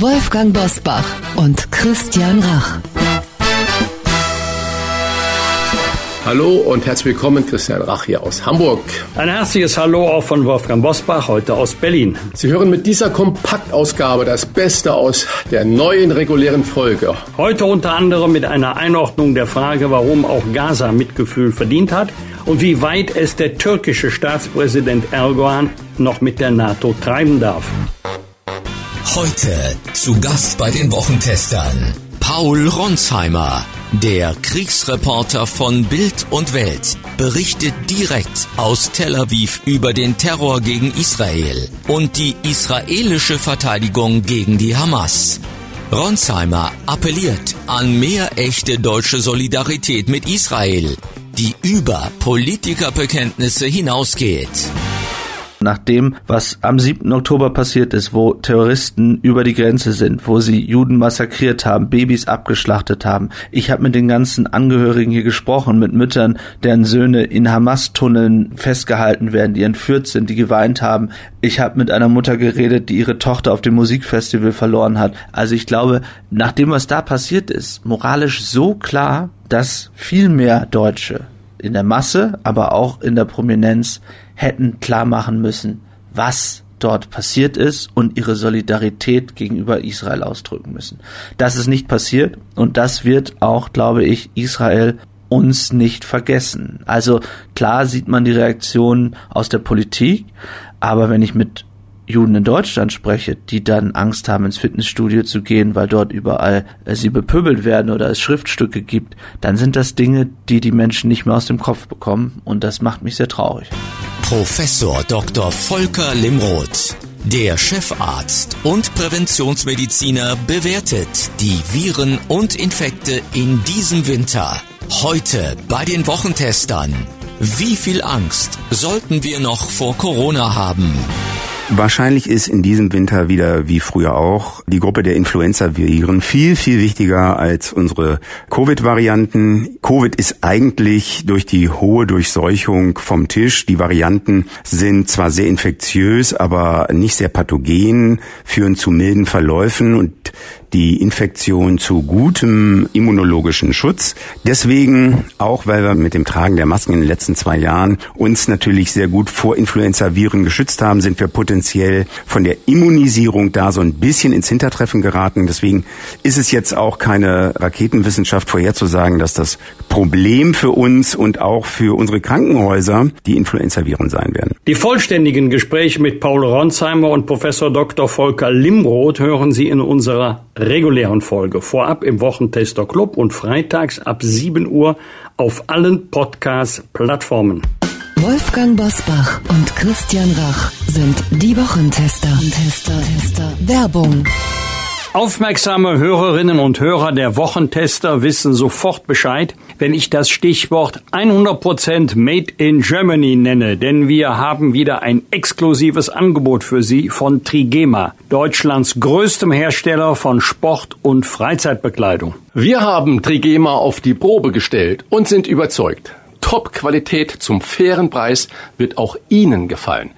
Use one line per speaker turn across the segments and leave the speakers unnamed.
Wolfgang Bosbach und Christian Rach.
Hallo und herzlich willkommen, Christian Rach hier aus Hamburg.
Ein herzliches Hallo auch von Wolfgang Bosbach, heute aus Berlin.
Sie hören mit dieser Kompaktausgabe das Beste aus der neuen regulären Folge.
Heute unter anderem mit einer Einordnung der Frage, warum auch Gaza Mitgefühl verdient hat und wie weit es der türkische Staatspräsident Erdogan noch mit der NATO treiben darf.
Heute zu Gast bei den Wochentestern Paul Ronsheimer, der Kriegsreporter von Bild und Welt, berichtet direkt aus Tel Aviv über den Terror gegen Israel und die israelische Verteidigung gegen die Hamas. Ronsheimer appelliert an mehr echte deutsche Solidarität mit Israel, die über Politikerbekenntnisse hinausgeht.
Nach dem, was am 7. Oktober passiert ist, wo Terroristen über die Grenze sind, wo sie Juden massakriert haben, Babys abgeschlachtet haben. Ich habe mit den ganzen Angehörigen hier gesprochen, mit Müttern, deren Söhne in Hamas-Tunneln festgehalten werden, die entführt sind, die geweint haben. Ich habe mit einer Mutter geredet, die ihre Tochter auf dem Musikfestival verloren hat. Also ich glaube, nach dem, was da passiert ist, moralisch so klar, dass viel mehr Deutsche in der Masse, aber auch in der Prominenz hätten klar machen müssen, was dort passiert ist und ihre Solidarität gegenüber Israel ausdrücken müssen. Das ist nicht passiert und das wird auch, glaube ich, Israel uns nicht vergessen. Also klar sieht man die Reaktion aus der Politik, aber wenn ich mit Juden in Deutschland spreche, die dann Angst haben, ins Fitnessstudio zu gehen, weil dort überall äh, sie bepöbelt werden oder es Schriftstücke gibt, dann sind das Dinge, die die Menschen nicht mehr aus dem Kopf bekommen und das macht mich sehr traurig.
Professor Dr. Volker Limroth, der Chefarzt und Präventionsmediziner, bewertet die Viren und Infekte in diesem Winter. Heute bei den Wochentestern. Wie viel Angst sollten wir noch vor Corona haben?
Wahrscheinlich ist in diesem Winter wieder wie früher auch die Gruppe der Influenza-Viren viel, viel wichtiger als unsere Covid-Varianten. Covid ist eigentlich durch die hohe Durchseuchung vom Tisch. Die Varianten sind zwar sehr infektiös, aber nicht sehr pathogen, führen zu milden Verläufen und die Infektion zu gutem immunologischen Schutz. Deswegen, auch weil wir mit dem Tragen der Masken in den letzten zwei Jahren uns natürlich sehr gut vor Influenza-Viren geschützt haben, sind wir potenziell von der Immunisierung da so ein bisschen ins Hintertreffen geraten. Deswegen ist es jetzt auch keine Raketenwissenschaft vorherzusagen, dass das Problem für uns und auch für unsere Krankenhäuser die Influenza-Viren sein werden.
Die vollständigen Gespräche mit Paul Ronsheimer und Professor Dr. Volker Limroth hören Sie in unserer regulären Folge. Vorab im Wochentester Club und freitags ab 7 Uhr auf allen Podcast-Plattformen.
Wolfgang Bosbach und Christian Rach sind die Wochentester. Tester, Tester. Werbung.
Aufmerksame Hörerinnen und Hörer der Wochentester wissen sofort Bescheid, wenn ich das Stichwort 100% Made in Germany nenne, denn wir haben wieder ein exklusives Angebot für Sie von Trigema, Deutschlands größtem Hersteller von Sport- und Freizeitbekleidung.
Wir haben Trigema auf die Probe gestellt und sind überzeugt. Top-Qualität zum fairen Preis wird auch Ihnen gefallen.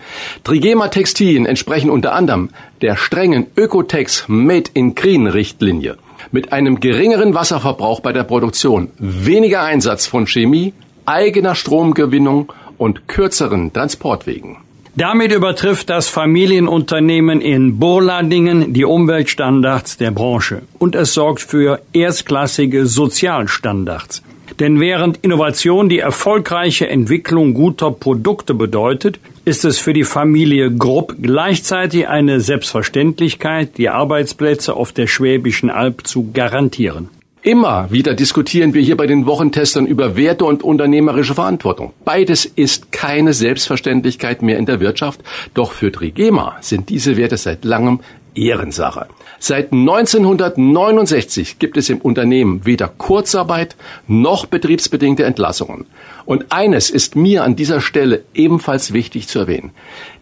Trigema Textilien entsprechen unter anderem der strengen Ökotex Made in Green Richtlinie. Mit einem geringeren Wasserverbrauch bei der Produktion, weniger Einsatz von Chemie, eigener Stromgewinnung und kürzeren Transportwegen.
Damit übertrifft das Familienunternehmen in Burladingen die Umweltstandards der Branche und es sorgt für erstklassige Sozialstandards. Denn während Innovation die erfolgreiche Entwicklung guter Produkte bedeutet, ist es für die Familie Grupp gleichzeitig eine Selbstverständlichkeit, die Arbeitsplätze auf der Schwäbischen Alb zu garantieren.
Immer wieder diskutieren wir hier bei den Wochentestern über Werte und unternehmerische Verantwortung. Beides ist keine Selbstverständlichkeit mehr in der Wirtschaft, doch für Trigema sind diese Werte seit langem Ehrensache. Seit 1969 gibt es im Unternehmen weder Kurzarbeit noch betriebsbedingte Entlassungen. Und eines ist mir an dieser Stelle ebenfalls wichtig zu erwähnen.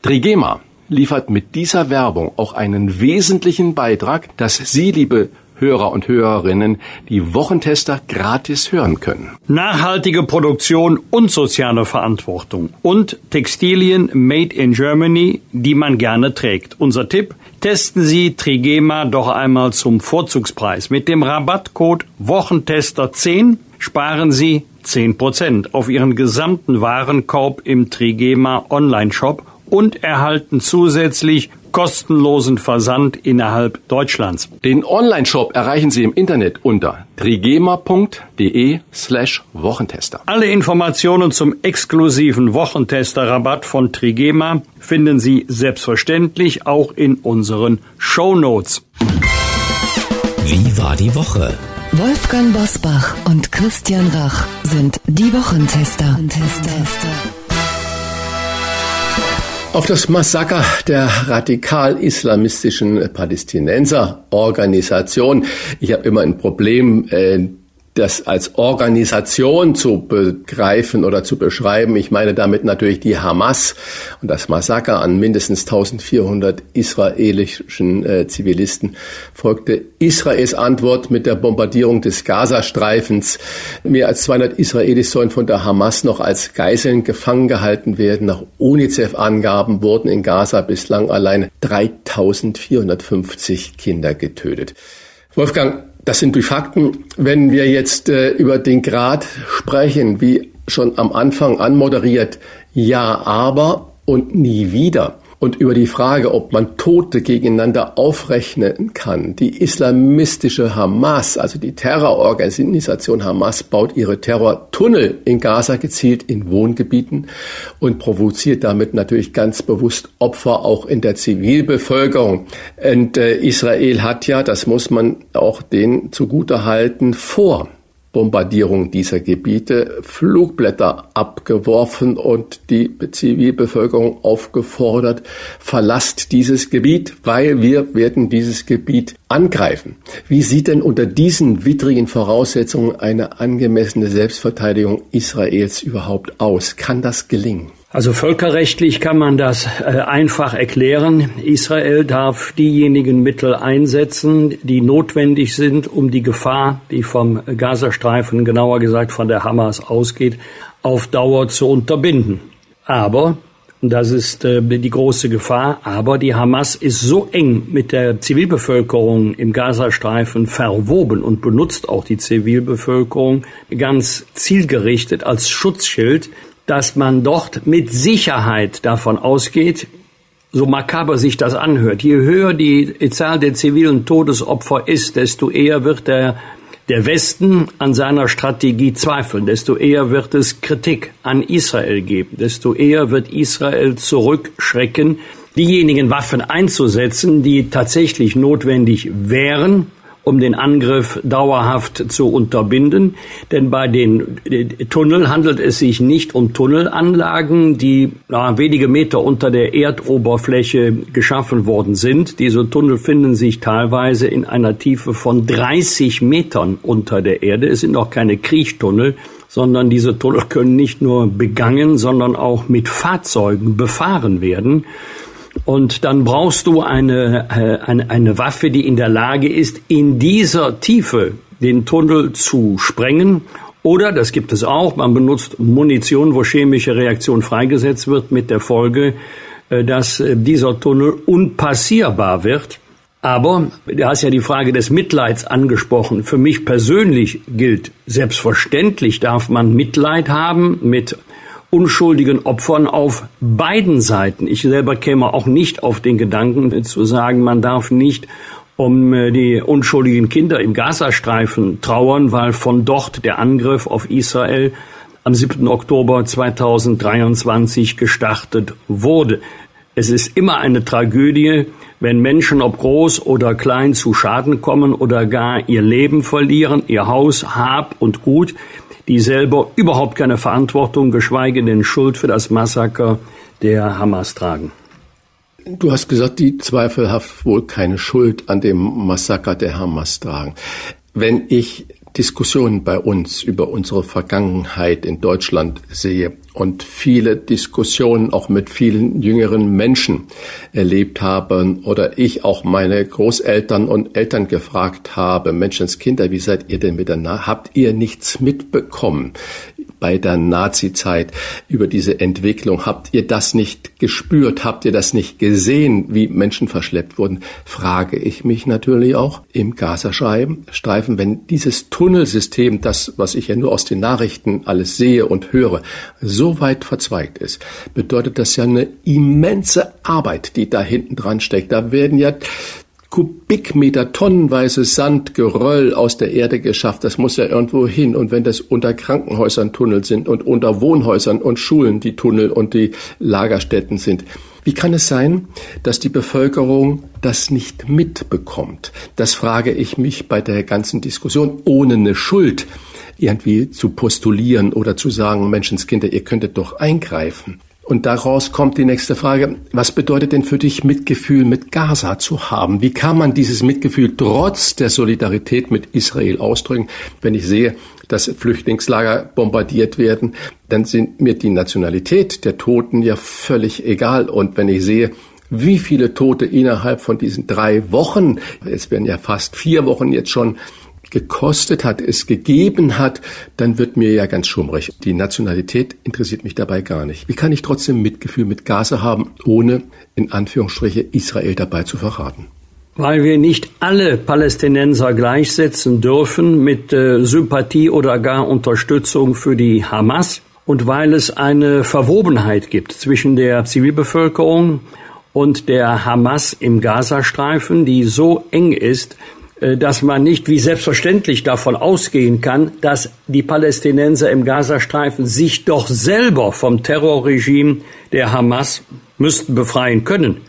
Trigema liefert mit dieser Werbung auch einen wesentlichen Beitrag, dass Sie, liebe Hörer und Hörerinnen die Wochentester gratis hören können.
Nachhaltige Produktion und soziale Verantwortung und Textilien made in Germany, die man gerne trägt. Unser Tipp, testen Sie Trigema doch einmal zum Vorzugspreis. Mit dem Rabattcode Wochentester 10 sparen Sie 10% auf Ihren gesamten Warenkorb im Trigema Online-Shop und erhalten zusätzlich kostenlosen Versand innerhalb Deutschlands.
Den Online-Shop erreichen Sie im Internet unter trigema.de slash Wochentester.
Alle Informationen zum exklusiven Wochentester-Rabatt von Trigema finden Sie selbstverständlich auch in unseren Show Notes.
Wie war die Woche?
Wolfgang Bosbach und Christian Rach sind die Wochentester.
Auf das Massaker der radikal-islamistischen Palästinenser-Organisation. Ich habe immer ein Problem, äh, das als Organisation zu begreifen oder zu beschreiben. Ich meine damit natürlich die Hamas und das Massaker an mindestens 1400 israelischen äh, Zivilisten folgte Israels Antwort mit der Bombardierung des Gazastreifens. Mehr als 200 Israelis sollen von der Hamas noch als Geiseln gefangen gehalten werden. Nach UNICEF-Angaben wurden in Gaza bislang allein 3450 Kinder getötet. Wolfgang, das sind die Fakten. Wenn wir jetzt äh, über den Grad sprechen, wie schon am Anfang anmoderiert, ja, aber und nie wieder und über die Frage, ob man Tote gegeneinander aufrechnen kann. Die islamistische Hamas, also die Terrororganisation Hamas, baut ihre Terrortunnel in Gaza gezielt in Wohngebieten und provoziert damit natürlich ganz bewusst Opfer auch in der Zivilbevölkerung. Und äh, Israel hat ja, das muss man auch denen zugutehalten, vor Bombardierung dieser Gebiete Flugblätter abgeworfen und die Zivilbevölkerung aufgefordert, verlasst dieses Gebiet, weil wir werden dieses Gebiet angreifen. Wie sieht denn unter diesen widrigen Voraussetzungen eine angemessene Selbstverteidigung Israels überhaupt aus? Kann das gelingen?
Also völkerrechtlich kann man das äh, einfach erklären. Israel darf diejenigen Mittel einsetzen, die notwendig sind, um die Gefahr, die vom Gazastreifen, genauer gesagt von der Hamas ausgeht, auf Dauer zu unterbinden. Aber, und das ist äh, die große Gefahr, aber die Hamas ist so eng mit der Zivilbevölkerung im Gazastreifen verwoben und benutzt auch die Zivilbevölkerung ganz zielgerichtet als Schutzschild, dass man dort mit Sicherheit davon ausgeht, so makaber sich das anhört, je höher die Zahl der zivilen Todesopfer ist, desto eher wird der, der Westen an seiner Strategie zweifeln, desto eher wird es Kritik an Israel geben, desto eher wird Israel zurückschrecken, diejenigen Waffen einzusetzen, die tatsächlich notwendig wären, um den Angriff dauerhaft zu unterbinden. Denn bei den Tunneln handelt es sich nicht um Tunnelanlagen, die na, wenige Meter unter der Erdoberfläche geschaffen worden sind. Diese Tunnel finden sich teilweise in einer Tiefe von 30 Metern unter der Erde. Es sind auch keine Kriechtunnel sondern diese Tunnel können nicht nur begangen, sondern auch mit Fahrzeugen befahren werden. Und dann brauchst du eine, äh, eine, eine Waffe, die in der Lage ist, in dieser Tiefe den Tunnel zu sprengen. Oder, das gibt es auch, man benutzt Munition, wo chemische Reaktion freigesetzt wird, mit der Folge, äh, dass äh, dieser Tunnel unpassierbar wird. Aber du hast ja die Frage des Mitleids angesprochen. Für mich persönlich gilt, selbstverständlich darf man Mitleid haben mit unschuldigen Opfern auf beiden Seiten. Ich selber käme auch nicht auf den Gedanken zu sagen, man darf nicht um äh, die unschuldigen Kinder im Gazastreifen trauern, weil von dort der Angriff auf Israel am 7. Oktober 2023 gestartet wurde. Es ist immer eine Tragödie, wenn Menschen, ob groß oder klein, zu Schaden kommen oder gar ihr Leben verlieren, ihr Haus, Hab und Gut, die selber überhaupt keine Verantwortung, geschweige denn Schuld für das Massaker der Hamas tragen.
Du hast gesagt, die zweifelhaft wohl keine Schuld an dem Massaker der Hamas tragen. Wenn ich Diskussionen bei uns über unsere Vergangenheit in Deutschland sehe und viele Diskussionen auch mit vielen jüngeren Menschen erlebt habe oder ich auch meine Großeltern und Eltern gefragt habe, Menschenskinder, wie seid ihr denn miteinander? Habt ihr nichts mitbekommen? Bei der Nazi-Zeit über diese Entwicklung. Habt ihr das nicht gespürt? Habt ihr das nicht gesehen, wie Menschen verschleppt wurden? Frage ich mich natürlich auch im Gazastreifen, wenn dieses Tunnelsystem, das, was ich ja nur aus den Nachrichten alles sehe und höre, so weit verzweigt ist, bedeutet das ja eine immense Arbeit, die da hinten dran steckt. Da werden ja Kubikmeter, tonnenweise Sand, Geröll aus der Erde geschafft. Das muss ja irgendwo hin. Und wenn das unter Krankenhäusern Tunnel sind und unter Wohnhäusern und Schulen die Tunnel und die Lagerstätten sind, wie kann es sein, dass die Bevölkerung das nicht mitbekommt? Das frage ich mich bei der ganzen Diskussion, ohne eine Schuld irgendwie zu postulieren oder zu sagen, Menschenskinder, ihr könntet doch eingreifen. Und daraus kommt die nächste Frage, was bedeutet denn für dich Mitgefühl mit Gaza zu haben? Wie kann man dieses Mitgefühl trotz der Solidarität mit Israel ausdrücken? Wenn ich sehe, dass Flüchtlingslager bombardiert werden, dann sind mir die Nationalität der Toten ja völlig egal. Und wenn ich sehe, wie viele Tote innerhalb von diesen drei Wochen, es werden ja fast vier Wochen jetzt schon gekostet hat, es gegeben hat, dann wird mir ja ganz schummrig. Die Nationalität interessiert mich dabei gar nicht. Wie kann ich trotzdem Mitgefühl mit Gaza haben, ohne in Anführungsstriche Israel dabei zu verraten?
Weil wir nicht alle Palästinenser gleichsetzen dürfen mit äh, Sympathie oder gar Unterstützung für die Hamas und weil es eine Verwobenheit gibt zwischen der Zivilbevölkerung und der Hamas im Gazastreifen, die so eng ist, dass man nicht wie selbstverständlich davon ausgehen kann, dass die Palästinenser im Gazastreifen sich doch selber vom Terrorregime der Hamas müssten befreien können.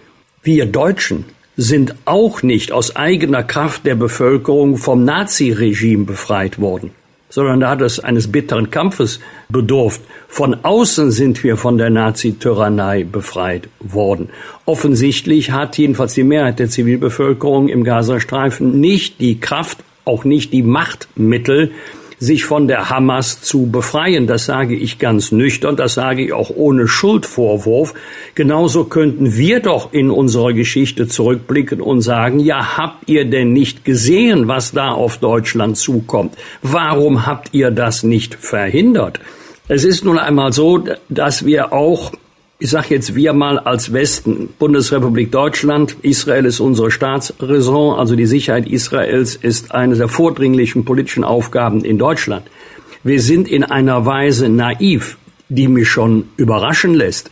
Wir Deutschen sind auch nicht aus eigener Kraft der Bevölkerung vom Naziregime befreit worden sondern da hat es eines bitteren Kampfes bedurft. Von außen sind wir von der Nazi-Tyrannei befreit worden. Offensichtlich hat jedenfalls die Mehrheit der Zivilbevölkerung im Gazastreifen nicht die Kraft, auch nicht die Machtmittel, sich von der Hamas zu befreien. Das sage ich ganz nüchtern, das sage ich auch ohne Schuldvorwurf. Genauso könnten wir doch in unserer Geschichte zurückblicken und sagen, ja, habt ihr denn nicht gesehen, was da auf Deutschland zukommt? Warum habt ihr das nicht verhindert? Es ist nun einmal so, dass wir auch ich sage jetzt wir mal als Westen, Bundesrepublik Deutschland, Israel ist unsere Staatsräson, also die Sicherheit Israels ist eine der vordringlichen politischen Aufgaben in Deutschland. Wir sind in einer Weise naiv, die mich schon überraschen lässt.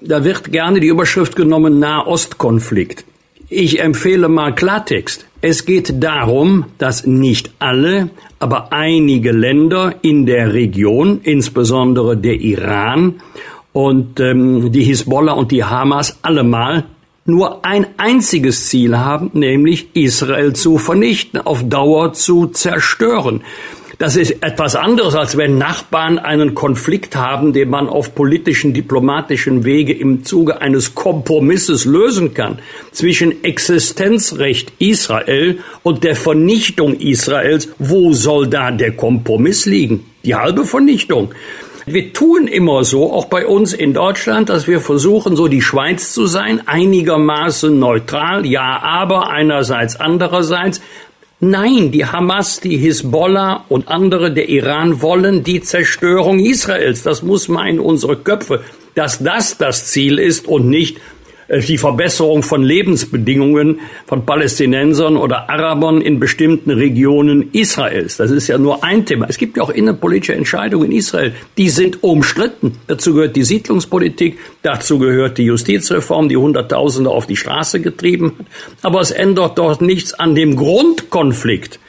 Da wird gerne die Überschrift genommen Nahostkonflikt. Ich empfehle mal Klartext. Es geht darum, dass nicht alle, aber einige Länder in der Region, insbesondere der Iran und ähm, die Hisbollah und die Hamas allemal nur ein einziges Ziel haben, nämlich Israel zu vernichten, auf Dauer zu zerstören. Das ist etwas anderes, als wenn Nachbarn einen Konflikt haben, den man auf politischen, diplomatischen Wege im Zuge eines Kompromisses lösen kann zwischen Existenzrecht Israel und der Vernichtung Israels. Wo soll da der Kompromiss liegen? Die halbe Vernichtung. Wir tun immer so, auch bei uns in Deutschland, dass wir versuchen, so die Schweiz zu sein, einigermaßen neutral, ja, aber einerseits, andererseits. Nein, die Hamas, die Hisbollah und andere, der Iran wollen die Zerstörung Israels. Das muss man in unsere Köpfe, dass das das Ziel ist und nicht die Verbesserung von Lebensbedingungen von Palästinensern oder Arabern in bestimmten Regionen Israels. Das ist ja nur ein Thema. Es gibt ja auch innenpolitische Entscheidungen in Israel, die sind umstritten. Dazu gehört die Siedlungspolitik, dazu gehört die Justizreform, die Hunderttausende auf die Straße getrieben hat. Aber es ändert dort nichts an dem Grundkonflikt.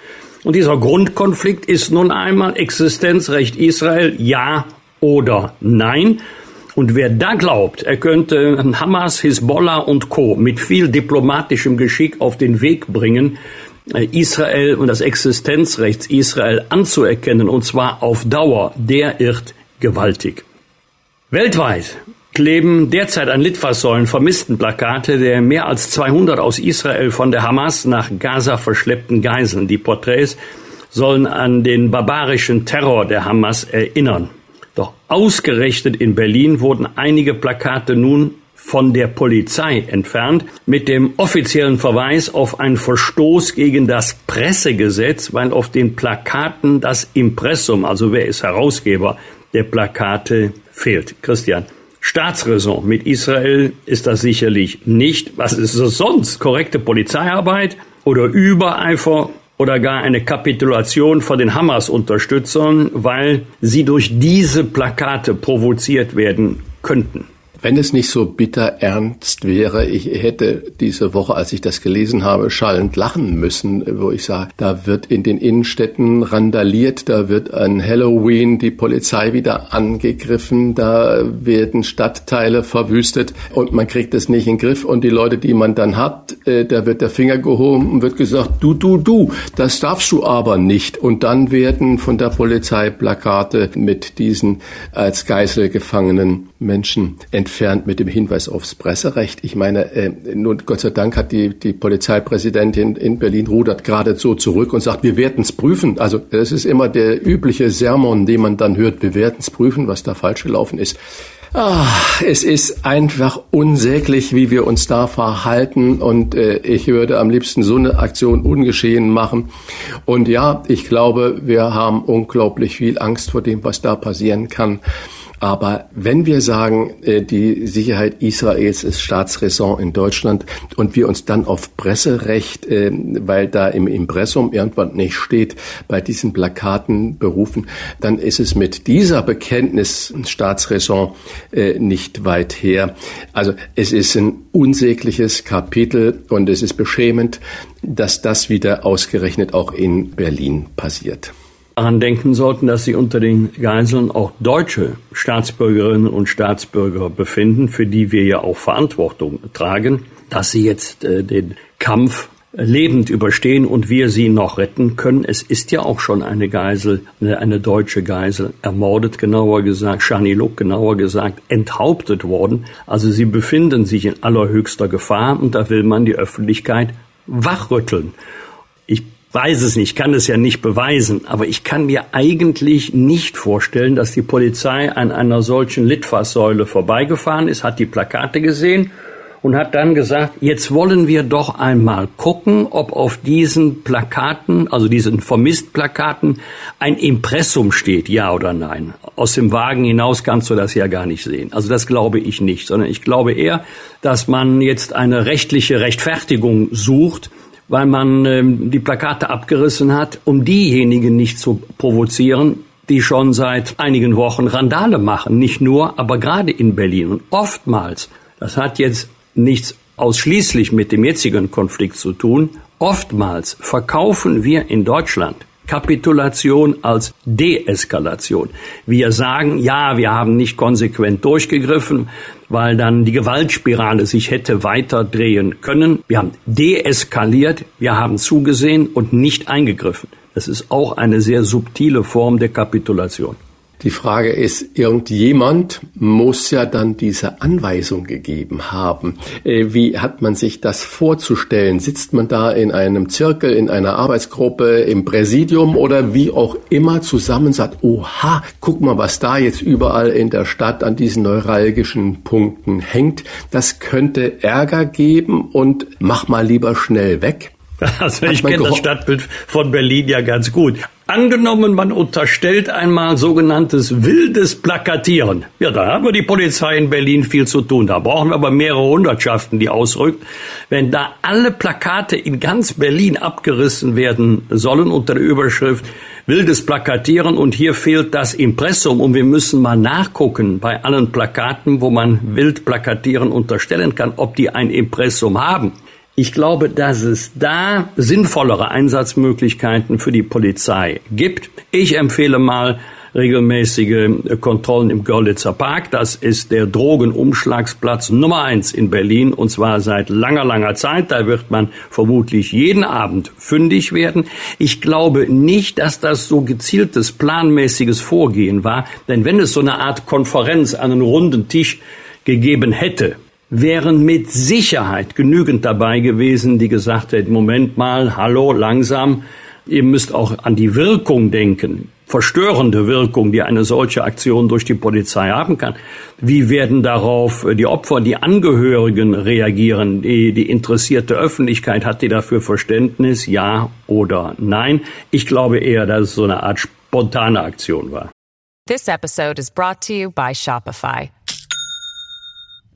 Und dieser Grundkonflikt ist nun einmal Existenzrecht Israel, ja oder nein. Und wer da glaubt, er könnte Hamas, Hisbollah und Co. mit viel diplomatischem Geschick auf den Weg bringen, äh, Israel und das Existenzrecht Israel anzuerkennen, und zwar auf Dauer, der irrt gewaltig. Weltweit kleben derzeit an Litfaßsäulen Vermisstenplakate der mehr als 200 aus Israel von der Hamas nach Gaza verschleppten Geiseln. Die Porträts sollen an den barbarischen Terror der Hamas erinnern. Ausgerechnet in Berlin wurden einige Plakate nun von der Polizei entfernt mit dem offiziellen Verweis auf einen Verstoß gegen das Pressegesetz, weil auf den Plakaten das Impressum, also wer ist Herausgeber der Plakate, fehlt. Christian. Staatsräson mit Israel ist das sicherlich nicht. Was ist es sonst? Korrekte Polizeiarbeit oder Übereifer oder gar eine Kapitulation vor den Hamas-Unterstützern, weil sie durch diese Plakate provoziert werden könnten.
Wenn es nicht so bitter ernst wäre, ich hätte diese Woche, als ich das gelesen habe, schallend lachen müssen, wo ich sage, da wird in den Innenstädten randaliert, da wird an Halloween die Polizei wieder angegriffen, da werden Stadtteile verwüstet und man kriegt es nicht in den Griff und die Leute, die man dann hat, äh, da wird der Finger gehoben und wird gesagt, du, du, du, das darfst du aber nicht. Und dann werden von der Polizei Plakate mit diesen als Geisel gefangenen Menschen entfernt mit dem Hinweis aufs Presserecht. Ich meine, äh, nun Gott sei Dank hat die, die Polizeipräsidentin in Berlin rudert gerade so zurück und sagt, wir werden es prüfen. Also das ist immer der übliche Sermon, den man dann hört, wir werden es prüfen, was da falsch gelaufen ist. Ah, es ist einfach unsäglich, wie wir uns da verhalten und äh, ich würde am liebsten so eine Aktion ungeschehen machen. Und ja, ich glaube, wir haben unglaublich viel Angst vor dem, was da passieren kann. Aber wenn wir sagen, äh, die Sicherheit Israels ist Staatsräson in Deutschland und wir uns dann auf Presserecht, äh, weil da im Impressum irgendwann nicht steht, bei diesen Plakaten berufen, dann ist es mit dieser Bekenntnis Staatsräson äh, nicht weit her. Also es ist ein unsägliches Kapitel und es ist beschämend, dass das wieder ausgerechnet auch in Berlin passiert
daran denken sollten, dass sich unter den Geiseln auch deutsche Staatsbürgerinnen und Staatsbürger befinden, für die wir ja auch Verantwortung tragen, dass sie jetzt äh, den Kampf lebend überstehen und wir sie noch retten können. Es ist ja auch schon eine Geisel, eine, eine deutsche Geisel ermordet, genauer gesagt, Shani Luk, genauer gesagt, enthauptet worden. Also sie befinden sich in allerhöchster Gefahr und da will man die Öffentlichkeit wachrütteln. Ich weiß es nicht, kann es ja nicht beweisen, aber ich kann mir eigentlich nicht vorstellen, dass die Polizei an einer solchen Litfaßsäule vorbeigefahren ist, hat die Plakate gesehen und hat dann gesagt, jetzt wollen wir doch einmal gucken, ob auf diesen Plakaten, also diesen Vermisst-Plakaten, ein Impressum steht, ja oder nein. Aus dem Wagen hinaus kannst du das ja gar nicht sehen. Also das glaube ich nicht, sondern ich glaube eher, dass man jetzt eine rechtliche Rechtfertigung sucht, weil man ähm, die Plakate abgerissen hat, um diejenigen nicht zu provozieren, die schon seit einigen Wochen Randale machen. Nicht nur, aber gerade in Berlin. Und oftmals, das hat jetzt nichts ausschließlich mit dem jetzigen Konflikt zu tun, oftmals verkaufen wir in Deutschland Kapitulation als Deeskalation. Wir sagen, ja, wir haben nicht konsequent durchgegriffen, weil dann die Gewaltspirale sich hätte weiter drehen können. Wir haben deeskaliert, wir haben zugesehen und nicht eingegriffen. Das ist auch eine sehr subtile Form der Kapitulation.
Die Frage ist, irgendjemand muss ja dann diese Anweisung gegeben haben. Äh, wie hat man sich das vorzustellen? Sitzt man da in einem Zirkel, in einer Arbeitsgruppe, im Präsidium oder wie auch immer zusammen sagt, oha, guck mal, was da jetzt überall in der Stadt an diesen neuralgischen Punkten hängt. Das könnte Ärger geben und mach mal lieber schnell weg.
Also ich kenne das Stadtbild von Berlin ja ganz gut. Angenommen, man unterstellt einmal sogenanntes wildes Plakatieren. Ja, da haben wir die Polizei in Berlin viel zu tun. Da brauchen wir aber mehrere Hundertschaften, die ausrückt. Wenn da alle Plakate in ganz Berlin abgerissen werden sollen unter der Überschrift wildes Plakatieren und hier fehlt das Impressum und wir müssen mal nachgucken bei allen Plakaten, wo man wild Plakatieren unterstellen kann, ob die ein Impressum haben. Ich glaube, dass es da sinnvollere Einsatzmöglichkeiten für die Polizei gibt. Ich empfehle mal regelmäßige Kontrollen im Görlitzer Park. Das ist der Drogenumschlagsplatz Nummer eins in Berlin und zwar seit langer, langer Zeit. Da wird man vermutlich jeden Abend fündig werden. Ich glaube nicht, dass das so gezieltes, planmäßiges Vorgehen war, denn wenn es so eine Art Konferenz an einen runden Tisch gegeben hätte, wären mit Sicherheit genügend dabei gewesen, die gesagt hätten, Moment mal, hallo, langsam, ihr müsst auch an die Wirkung denken, verstörende Wirkung, die eine solche Aktion durch die Polizei haben kann. Wie werden darauf die Opfer, die Angehörigen reagieren? Die, die interessierte Öffentlichkeit, hat die dafür Verständnis? Ja oder nein? Ich glaube eher, dass es so eine Art spontane Aktion war.
This episode is brought to you by Shopify.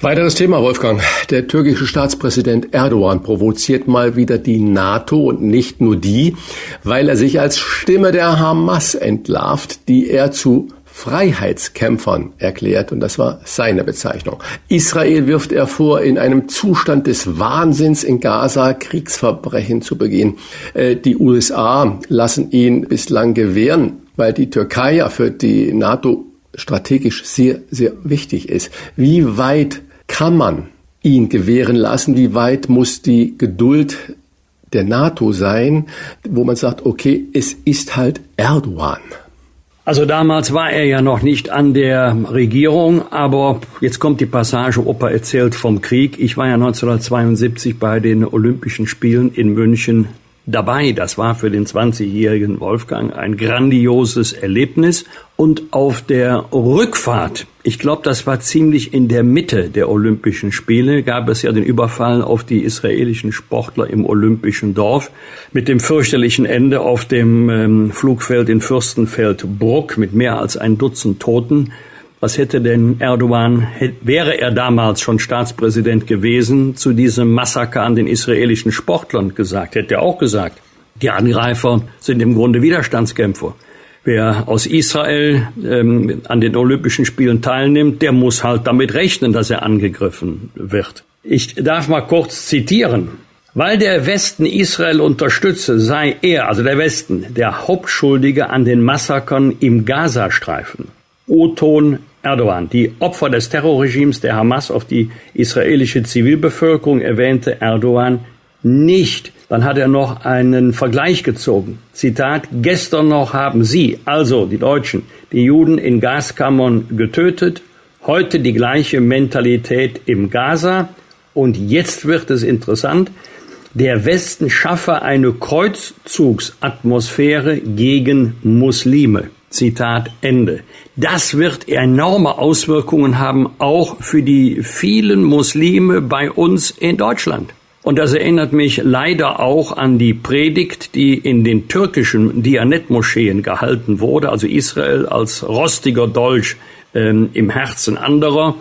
Weiteres Thema, Wolfgang. Der türkische Staatspräsident Erdogan provoziert mal wieder die NATO und nicht nur die, weil er sich als Stimme der Hamas entlarvt, die er zu Freiheitskämpfern erklärt, und das war seine Bezeichnung. Israel wirft er vor, in einem Zustand des Wahnsinns in Gaza Kriegsverbrechen zu begehen. Äh, die USA lassen ihn bislang gewähren, weil die Türkei ja für die NATO strategisch sehr, sehr wichtig ist. Wie weit kann man ihn gewähren lassen? Wie weit muss die Geduld der NATO sein, wo man sagt, okay, es ist halt Erdogan?
Also damals war er ja noch nicht an der Regierung, aber jetzt kommt die Passage, Opa erzählt vom Krieg. Ich war ja 1972 bei den Olympischen Spielen in München dabei. Das war für den 20-jährigen Wolfgang ein grandioses Erlebnis. Und auf der Rückfahrt, ich glaube, das war ziemlich in der Mitte der Olympischen Spiele, gab es ja den Überfall auf die israelischen Sportler im Olympischen Dorf mit dem fürchterlichen Ende auf dem ähm, Flugfeld in Fürstenfeldbruck mit mehr als ein Dutzend Toten. Was hätte denn Erdogan, wäre er damals schon Staatspräsident gewesen, zu diesem Massaker an den israelischen Sportlern gesagt? Hätte er auch gesagt, die Angreifer sind im Grunde Widerstandskämpfer. Wer aus Israel ähm, an den Olympischen Spielen teilnimmt, der muss halt damit rechnen, dass er angegriffen wird. Ich darf mal kurz zitieren. Weil der Westen Israel unterstütze, sei er, also der Westen, der Hauptschuldige an den Massakern im Gazastreifen. O-Ton Erdogan. Die Opfer des Terrorregimes der Hamas auf die israelische Zivilbevölkerung erwähnte Erdogan nicht. Dann hat er noch einen Vergleich gezogen. Zitat, gestern noch haben Sie, also die Deutschen, die Juden in Gaskammern getötet, heute die gleiche Mentalität im Gaza und jetzt wird es interessant, der Westen schaffe eine Kreuzzugsatmosphäre gegen Muslime. Zitat Ende. Das wird enorme Auswirkungen haben, auch für die vielen Muslime bei uns in Deutschland. Und das erinnert mich leider auch an die Predigt, die in den türkischen Dianet-Moscheen gehalten wurde, also Israel als rostiger Dolch ähm, im Herzen anderer.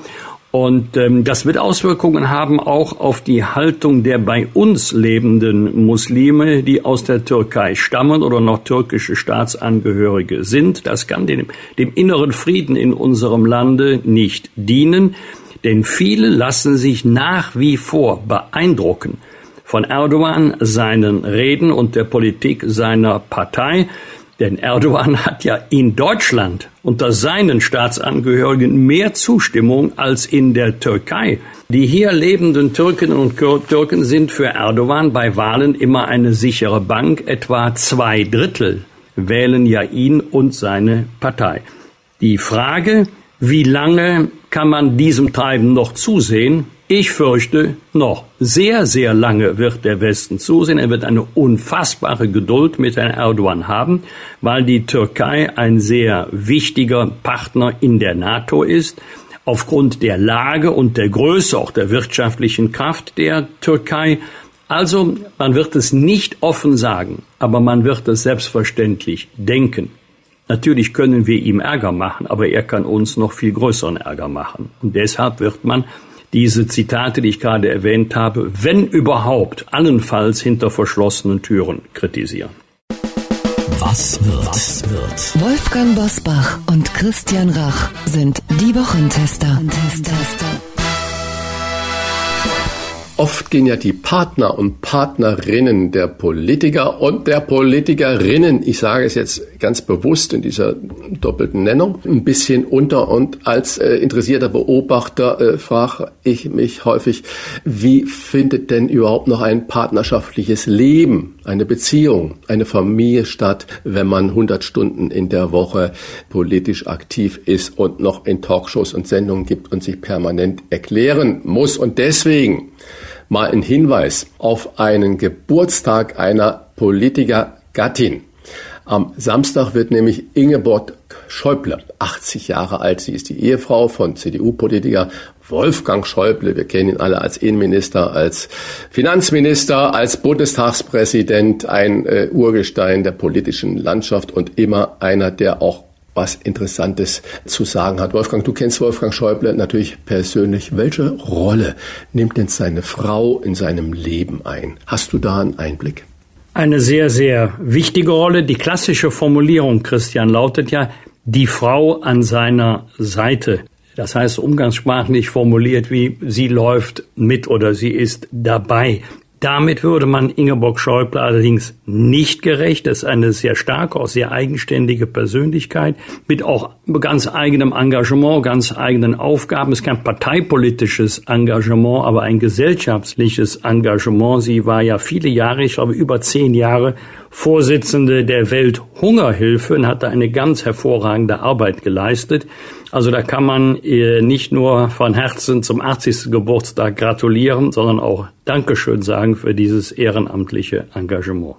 Und ähm, das wird Auswirkungen haben auch auf die Haltung der bei uns lebenden Muslime, die aus der Türkei stammen oder noch türkische Staatsangehörige sind. Das kann dem, dem inneren Frieden in unserem Lande nicht dienen, denn viele lassen sich nach wie vor beeindrucken von Erdogan, seinen Reden und der Politik seiner Partei. Denn Erdogan hat ja in Deutschland unter seinen Staatsangehörigen mehr Zustimmung als in der Türkei. Die hier lebenden Türkinnen und Türken sind für Erdogan bei Wahlen immer eine sichere Bank. Etwa zwei Drittel wählen ja ihn und seine Partei. Die Frage, wie lange kann man diesem Treiben noch zusehen? Ich fürchte, noch sehr, sehr lange wird der Westen zusehen. Er wird eine unfassbare Geduld mit Herrn Erdogan haben, weil die Türkei ein sehr wichtiger Partner in der NATO ist. Aufgrund der Lage und der Größe, auch der wirtschaftlichen Kraft der Türkei. Also, man wird es nicht offen sagen, aber man wird es selbstverständlich denken. Natürlich können wir ihm Ärger machen, aber er kann uns noch viel größeren Ärger machen. Und deshalb wird man diese Zitate, die ich gerade erwähnt habe, wenn überhaupt, allenfalls hinter verschlossenen Türen kritisieren.
Was wird? Was wird? Wolfgang Bosbach und Christian Rach sind die Wochentester.
Oft gehen ja die Partner und Partnerinnen der Politiker und der Politikerinnen, ich sage es jetzt ganz bewusst in dieser doppelten Nennung, ein bisschen unter. Und als äh, interessierter Beobachter äh, frage ich mich häufig, wie findet denn überhaupt noch ein partnerschaftliches Leben, eine Beziehung, eine Familie statt, wenn man 100 Stunden in der Woche politisch aktiv ist und noch in Talkshows und Sendungen gibt und sich permanent erklären muss. Und deswegen mal ein Hinweis auf einen Geburtstag einer Politikergattin. Am Samstag wird nämlich Ingeborg Schäuble 80 Jahre alt. Sie ist die Ehefrau von CDU-Politiker Wolfgang Schäuble. Wir kennen ihn alle als Innenminister, als Finanzminister, als Bundestagspräsident, ein äh, Urgestein der politischen Landschaft und immer einer, der auch was Interessantes zu sagen hat. Wolfgang, du kennst Wolfgang Schäuble natürlich persönlich. Welche Rolle nimmt denn seine Frau in seinem Leben ein? Hast du da einen Einblick?
Eine sehr, sehr wichtige Rolle. Die klassische Formulierung, Christian, lautet ja, die Frau an seiner Seite. Das heißt umgangssprachlich formuliert wie sie läuft mit oder sie ist dabei. Damit würde man Ingeborg Schäuble allerdings nicht gerecht. Das ist eine sehr starke, auch sehr eigenständige Persönlichkeit mit auch ganz eigenem Engagement, ganz eigenen Aufgaben. Es ist kein parteipolitisches Engagement, aber ein gesellschaftliches Engagement. Sie war ja viele Jahre, ich glaube über zehn Jahre Vorsitzende der Welthungerhilfe und hatte eine ganz hervorragende Arbeit geleistet. Also da kann man ihr nicht nur von Herzen zum 80. Geburtstag gratulieren, sondern auch Dankeschön sagen für dieses ehrenamtliche Engagement.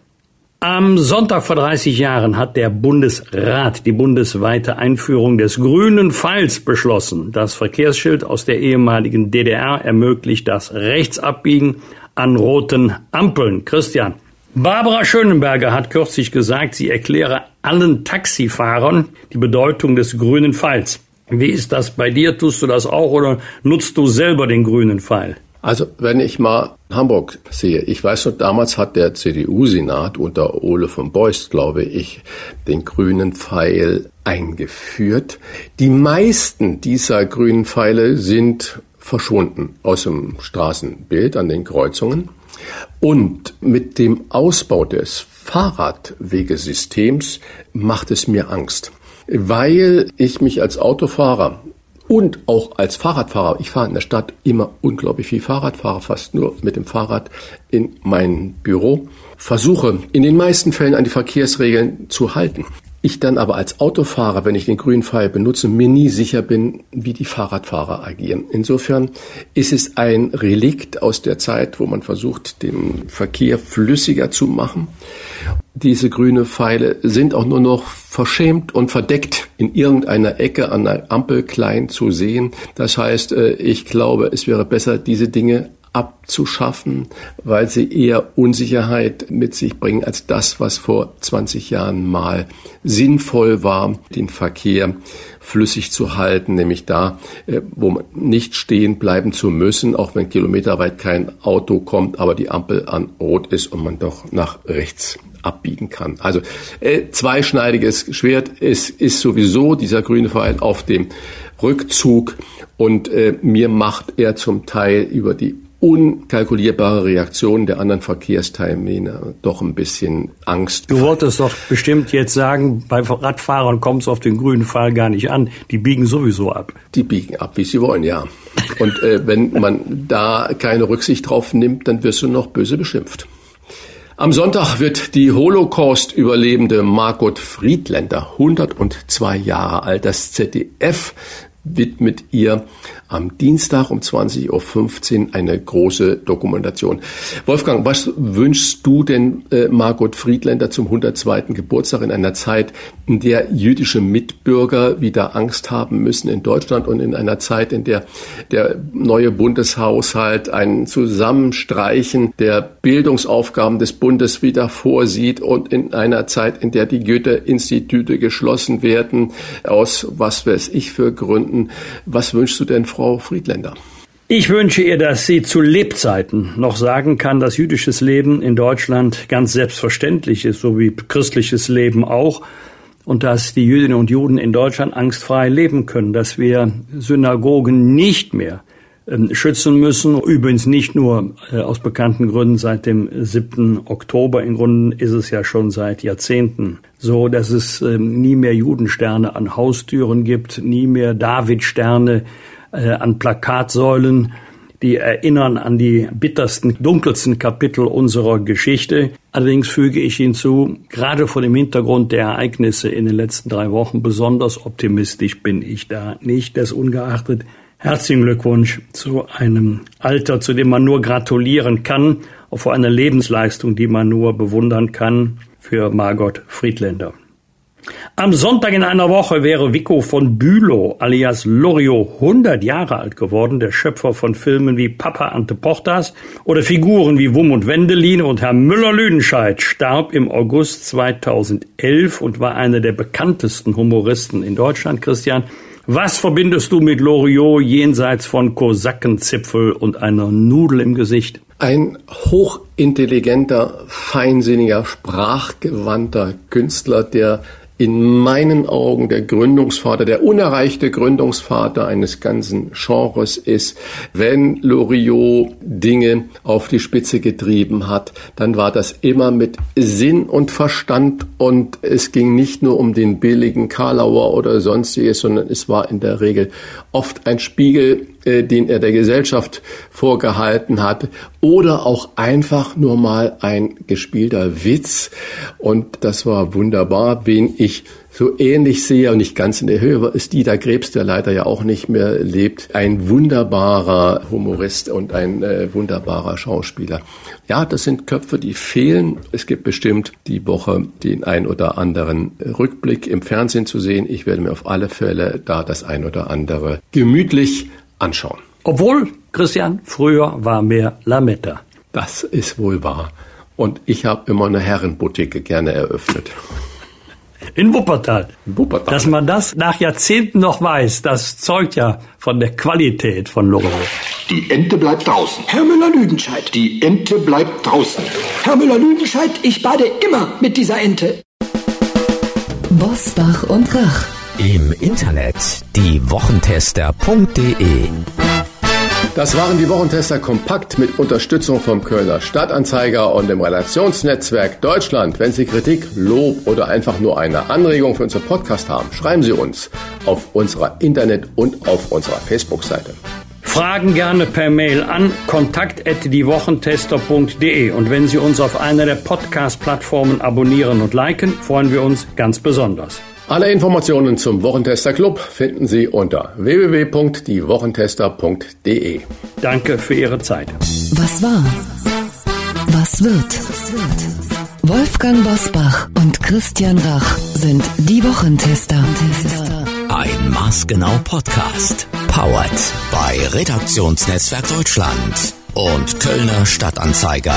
Am Sonntag vor 30 Jahren hat der Bundesrat die bundesweite Einführung des grünen Pfeils beschlossen. Das Verkehrsschild aus der ehemaligen DDR ermöglicht das Rechtsabbiegen an roten Ampeln. Christian. Barbara Schönenberger hat kürzlich gesagt, sie erkläre allen Taxifahrern die Bedeutung des grünen Pfeils. Wie ist das bei dir? Tust du das auch oder nutzt du selber den grünen Pfeil?
Also wenn ich mal Hamburg sehe, ich weiß noch, damals hat der CDU-Senat unter Ole von Beust, glaube ich, den grünen Pfeil eingeführt. Die meisten dieser grünen Pfeile sind verschwunden aus dem Straßenbild an den Kreuzungen. Und mit dem Ausbau des Fahrradwegesystems macht es mir Angst weil ich mich als Autofahrer und auch als Fahrradfahrer, ich fahre in der Stadt immer unglaublich viel Fahrrad, fahre fast nur mit dem Fahrrad in mein Büro, versuche in den meisten Fällen an die Verkehrsregeln zu halten. Ich dann aber als Autofahrer, wenn ich den grünen Pfeil benutze, mir nie sicher bin, wie die Fahrradfahrer agieren. Insofern ist es ein Relikt aus der Zeit, wo man versucht, den Verkehr flüssiger zu machen. Diese grüne Pfeile sind auch nur noch verschämt und verdeckt in irgendeiner Ecke an der Ampel klein zu sehen. Das heißt, äh, ich glaube, es wäre besser, diese Dinge abzuschaffen, weil sie eher Unsicherheit mit sich bringen als das, was vor 20 Jahren mal sinnvoll war, den Verkehr flüssig zu halten, nämlich da, äh, wo man nicht stehen bleiben zu müssen, auch wenn kilometerweit kein Auto kommt, aber die Ampel an Rot ist und man doch nach rechts abbiegen kann. Also äh, zweischneidiges Schwert. Es ist sowieso dieser grüne Pfeil auf dem Rückzug und äh, mir macht er zum Teil über die unkalkulierbare Reaktionen der anderen Verkehrsteilnehmer doch ein bisschen Angst.
Du wolltest doch bestimmt jetzt sagen, bei Radfahrern kommt es auf den grünen Pfeil gar nicht an. Die biegen sowieso ab.
Die biegen ab, wie sie wollen, ja. Und äh, wenn man da keine Rücksicht drauf nimmt, dann wirst du noch böse beschimpft. Am Sonntag wird die Holocaust-Überlebende Margot Friedländer 102 Jahre alt. Das ZDF widmet ihr am Dienstag um 20.15 Uhr eine große Dokumentation. Wolfgang, was wünschst du denn äh, Margot Friedländer zum 102. Geburtstag in einer Zeit, in der jüdische Mitbürger wieder Angst haben müssen in Deutschland und in einer Zeit, in der der neue Bundeshaushalt ein Zusammenstreichen der Bildungsaufgaben des Bundes wieder vorsieht und in einer Zeit, in der die Goethe-Institute geschlossen werden, aus was weiß ich für Gründen. Was wünschst du denn Frau Friedländer?
Ich wünsche ihr, dass sie zu Lebzeiten noch sagen kann, dass jüdisches Leben in Deutschland ganz selbstverständlich ist, so wie christliches Leben auch, und dass die Jüdinnen und Juden in Deutschland angstfrei leben können, dass wir Synagogen nicht mehr schützen müssen. Übrigens nicht nur äh, aus bekannten Gründen seit dem 7. Oktober. Im Grunde ist es ja schon seit Jahrzehnten so, dass es äh, nie mehr Judensterne an Haustüren gibt, nie mehr Davidsterne äh, an Plakatsäulen, die erinnern an die bittersten, dunkelsten Kapitel unserer Geschichte. Allerdings füge ich hinzu, gerade vor dem Hintergrund der Ereignisse in den letzten drei Wochen besonders optimistisch bin ich da nicht. Das ungeachtet herzlichen Glückwunsch zu einem Alter, zu dem man nur gratulieren kann, auch vor einer Lebensleistung, die man nur bewundern kann für Margot Friedländer. Am Sonntag in einer Woche wäre Vico von Bülow alias Lorio 100 Jahre alt geworden, der Schöpfer von Filmen wie Papa Ante Portas oder Figuren wie Wum und Wendeline und Herr Müller-Lüdenscheid starb im August 2011 und war einer der bekanntesten Humoristen in Deutschland. Christian, was verbindest du mit Loriot jenseits von Kosakenzipfel und einer Nudel im Gesicht?
Ein hochintelligenter, feinsinniger, sprachgewandter Künstler, der in meinen Augen der Gründungsvater, der unerreichte Gründungsvater eines ganzen Genres ist. Wenn Loriot Dinge auf die Spitze getrieben hat, dann war das immer mit Sinn und Verstand und es ging nicht nur um den billigen Karlauer oder sonstiges, sondern es war in der Regel oft ein Spiegel äh, den er der Gesellschaft vorgehalten hat, oder auch einfach nur mal ein gespielter Witz. Und das war wunderbar, wen ich so ähnlich sehe und nicht ganz in der Höhe ist Dieter Krebs, der leider ja auch nicht mehr lebt. Ein wunderbarer Humorist und ein äh, wunderbarer Schauspieler. Ja, das sind Köpfe, die fehlen. Es gibt bestimmt die Woche den ein oder anderen Rückblick im Fernsehen zu sehen. Ich werde mir auf alle Fälle da das ein oder andere gemütlich anschauen.
Obwohl, Christian, früher war mehr Lametta.
Das ist wohl wahr. Und ich habe immer eine Herrenboutique gerne eröffnet.
In Wuppertal.
In Wuppertal.
Dass man das nach Jahrzehnten noch weiß, das zeugt ja von der Qualität von Loro.
Die Ente bleibt draußen. Herr Müller-Lüdenscheid. Die Ente bleibt draußen. Herr Müller-Lüdenscheid, ich bade immer mit dieser Ente.
Bosbach und Rach.
Im Internet diewochentester.de
Das waren die Wochentester kompakt mit Unterstützung vom Kölner Stadtanzeiger und dem Relationsnetzwerk Deutschland. Wenn Sie Kritik, Lob oder einfach nur eine Anregung für unseren Podcast haben, schreiben Sie uns auf unserer Internet- und auf unserer Facebook-Seite.
Fragen gerne per Mail an kontakt@diewochentester.de und wenn Sie uns auf einer der Podcast-Plattformen abonnieren und liken, freuen wir uns ganz besonders.
Alle Informationen zum Wochentester Club finden Sie unter www.diewochentester.de.
Danke für Ihre Zeit.
Was war? Was wird? Wolfgang Bosbach und Christian Rach sind die Wochentester.
Ein Maßgenau Podcast. Powered bei Redaktionsnetzwerk Deutschland und Kölner Stadtanzeiger.